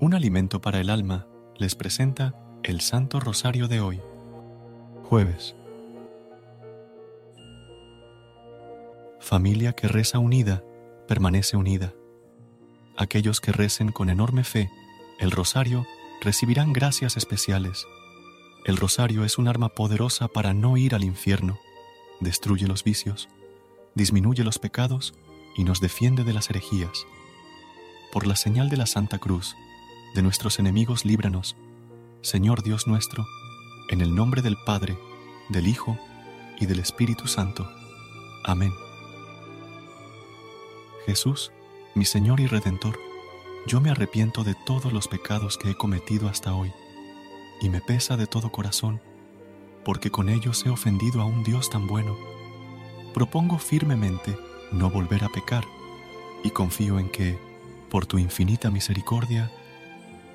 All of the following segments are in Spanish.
Un alimento para el alma les presenta el Santo Rosario de hoy, jueves. Familia que reza unida, permanece unida. Aquellos que recen con enorme fe el rosario recibirán gracias especiales. El rosario es un arma poderosa para no ir al infierno, destruye los vicios, disminuye los pecados y nos defiende de las herejías. Por la señal de la Santa Cruz, de nuestros enemigos líbranos, Señor Dios nuestro, en el nombre del Padre, del Hijo y del Espíritu Santo. Amén. Jesús, mi Señor y Redentor, yo me arrepiento de todos los pecados que he cometido hasta hoy, y me pesa de todo corazón, porque con ellos he ofendido a un Dios tan bueno. Propongo firmemente no volver a pecar, y confío en que, por tu infinita misericordia,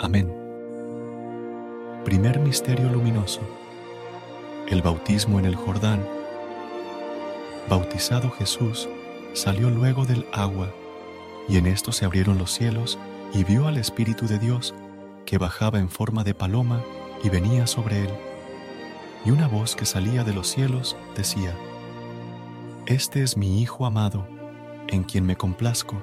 Amén. Primer Misterio Luminoso. El bautismo en el Jordán. Bautizado Jesús, salió luego del agua, y en esto se abrieron los cielos, y vio al Espíritu de Dios, que bajaba en forma de paloma y venía sobre él. Y una voz que salía de los cielos decía, Este es mi Hijo amado, en quien me complazco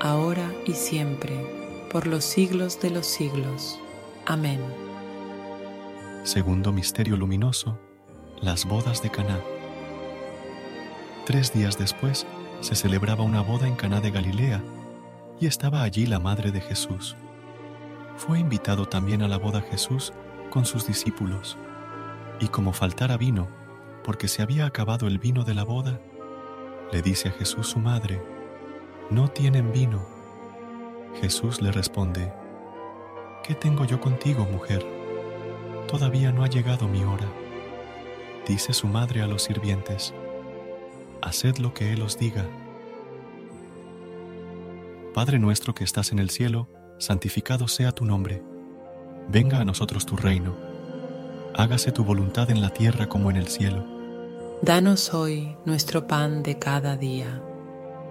ahora y siempre, por los siglos de los siglos. Amén. Segundo misterio luminoso, las bodas de Caná. Tres días después se celebraba una boda en Caná de Galilea y estaba allí la madre de Jesús. Fue invitado también a la boda Jesús con sus discípulos. Y como faltara vino, porque se había acabado el vino de la boda, le dice a Jesús su madre, no tienen vino. Jesús le responde, ¿qué tengo yo contigo, mujer? Todavía no ha llegado mi hora. Dice su madre a los sirvientes, haced lo que Él os diga. Padre nuestro que estás en el cielo, santificado sea tu nombre. Venga a nosotros tu reino. Hágase tu voluntad en la tierra como en el cielo. Danos hoy nuestro pan de cada día.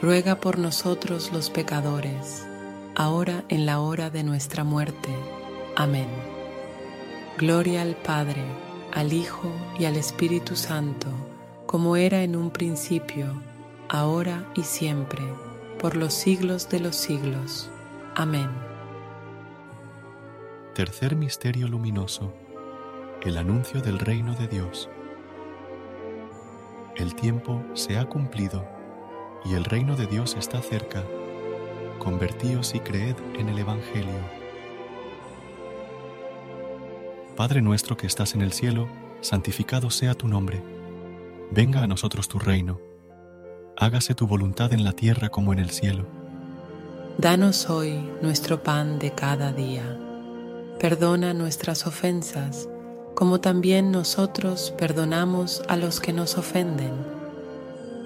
ruega por nosotros los pecadores, ahora en la hora de nuestra muerte. Amén. Gloria al Padre, al Hijo y al Espíritu Santo, como era en un principio, ahora y siempre, por los siglos de los siglos. Amén. Tercer Misterio Luminoso. El anuncio del reino de Dios. El tiempo se ha cumplido y el reino de Dios está cerca. Convertíos y creed en el Evangelio. Padre nuestro que estás en el cielo, santificado sea tu nombre. Venga a nosotros tu reino. Hágase tu voluntad en la tierra como en el cielo. Danos hoy nuestro pan de cada día. Perdona nuestras ofensas, como también nosotros perdonamos a los que nos ofenden.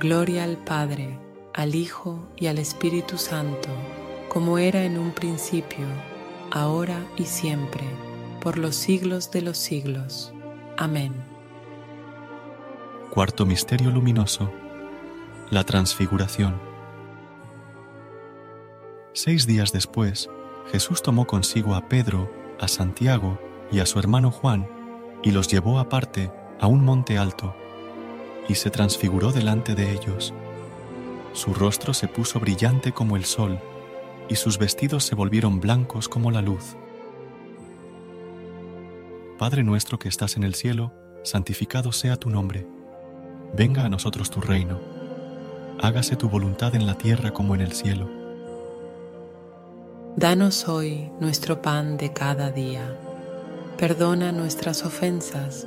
Gloria al Padre, al Hijo y al Espíritu Santo, como era en un principio, ahora y siempre, por los siglos de los siglos. Amén. Cuarto Misterio Luminoso. La Transfiguración. Seis días después, Jesús tomó consigo a Pedro, a Santiago y a su hermano Juan, y los llevó aparte a un monte alto, y se transfiguró delante de ellos. Su rostro se puso brillante como el sol, y sus vestidos se volvieron blancos como la luz. Padre nuestro que estás en el cielo, santificado sea tu nombre venga a nosotros tu reino, hágase tu voluntad en la tierra como en el cielo. Danos hoy nuestro pan de cada día. Perdona nuestras ofensas,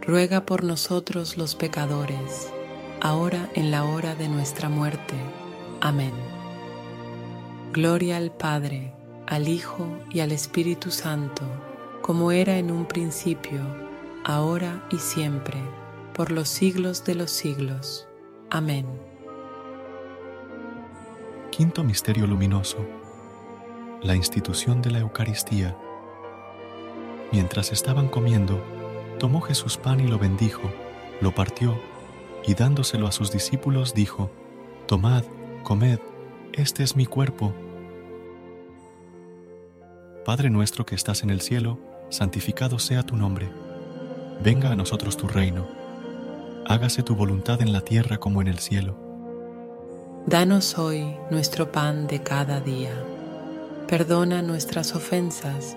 ruega por nosotros los pecadores, ahora en la hora de nuestra muerte. Amén. Gloria al Padre, al Hijo y al Espíritu Santo, como era en un principio, ahora y siempre, por los siglos de los siglos. Amén. Quinto Misterio Luminoso. La institución de la Eucaristía. Mientras estaban comiendo, tomó Jesús pan y lo bendijo, lo partió, y dándoselo a sus discípulos dijo, Tomad, comed, este es mi cuerpo. Padre nuestro que estás en el cielo, santificado sea tu nombre. Venga a nosotros tu reino. Hágase tu voluntad en la tierra como en el cielo. Danos hoy nuestro pan de cada día. Perdona nuestras ofensas,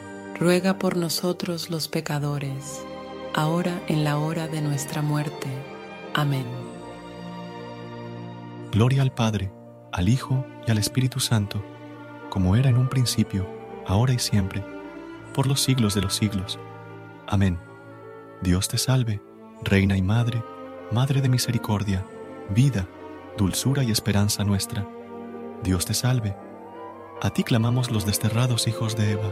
ruega por nosotros los pecadores, ahora en la hora de nuestra muerte. Amén. Gloria al Padre, al Hijo y al Espíritu Santo, como era en un principio, ahora y siempre, por los siglos de los siglos. Amén. Dios te salve, Reina y Madre, Madre de misericordia, vida, dulzura y esperanza nuestra. Dios te salve. A ti clamamos los desterrados hijos de Eva.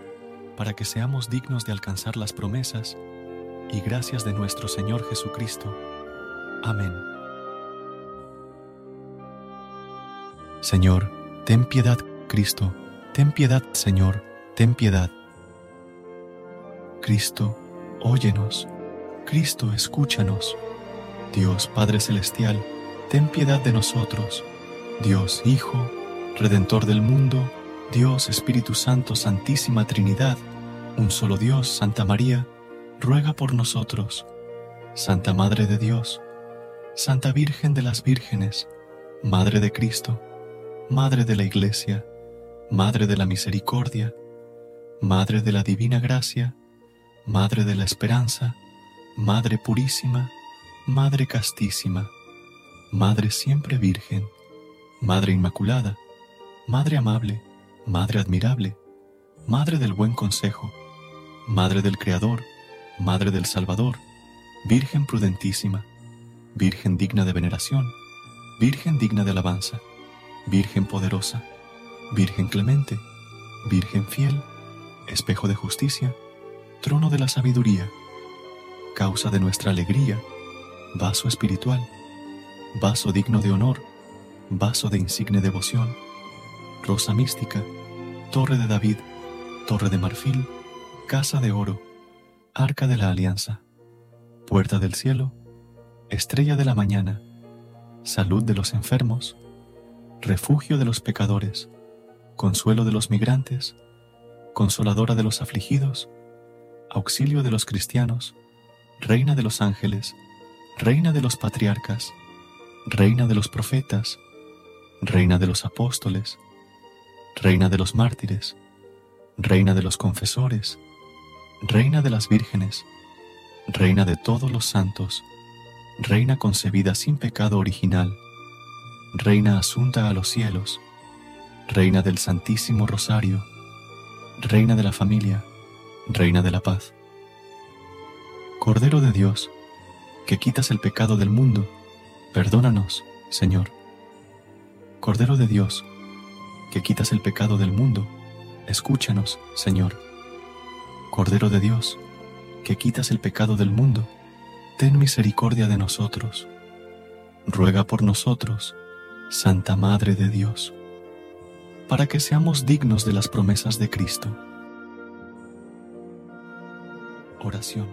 para que seamos dignos de alcanzar las promesas y gracias de nuestro Señor Jesucristo. Amén. Señor, ten piedad, Cristo, ten piedad, Señor, ten piedad. Cristo, óyenos. Cristo, escúchanos. Dios Padre Celestial, ten piedad de nosotros. Dios Hijo, Redentor del mundo, Dios Espíritu Santo, Santísima Trinidad, un solo Dios, Santa María, ruega por nosotros. Santa Madre de Dios, Santa Virgen de las Vírgenes, Madre de Cristo, Madre de la Iglesia, Madre de la Misericordia, Madre de la Divina Gracia, Madre de la Esperanza, Madre Purísima, Madre Castísima, Madre Siempre Virgen, Madre Inmaculada, Madre Amable, Madre Admirable, Madre del Buen Consejo, Madre del Creador, Madre del Salvador, Virgen prudentísima, Virgen digna de veneración, Virgen digna de alabanza, Virgen poderosa, Virgen clemente, Virgen fiel, espejo de justicia, trono de la sabiduría, causa de nuestra alegría, vaso espiritual, vaso digno de honor, vaso de insigne devoción, rosa mística, torre de David, torre de marfil, casa de oro, arca de la alianza, puerta del cielo, estrella de la mañana, salud de los enfermos, refugio de los pecadores, consuelo de los migrantes, consoladora de los afligidos, auxilio de los cristianos, reina de los ángeles, reina de los patriarcas, reina de los profetas, reina de los apóstoles, reina de los mártires, reina de los confesores, reina de las vírgenes, reina de todos los santos, reina concebida sin pecado original, reina asunta a los cielos, reina del Santísimo Rosario, reina de la familia, reina de la paz. Cordero de Dios, que quitas el pecado del mundo, perdónanos, Señor. Cordero de Dios, que quitas el pecado del mundo, escúchanos, Señor. Cordero de Dios, que quitas el pecado del mundo, ten misericordia de nosotros. Ruega por nosotros, Santa Madre de Dios, para que seamos dignos de las promesas de Cristo. Oración.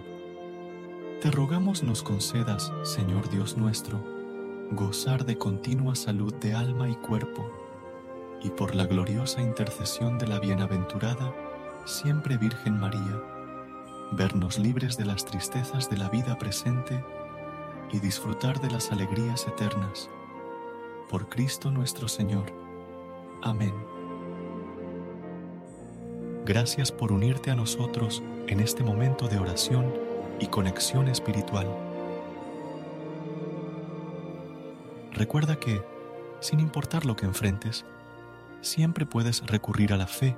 Te rogamos nos concedas, Señor Dios nuestro, gozar de continua salud de alma y cuerpo, y por la gloriosa intercesión de la bienaventurada, siempre Virgen María, vernos libres de las tristezas de la vida presente y disfrutar de las alegrías eternas. Por Cristo nuestro Señor. Amén. Gracias por unirte a nosotros en este momento de oración y conexión espiritual. Recuerda que, sin importar lo que enfrentes, siempre puedes recurrir a la fe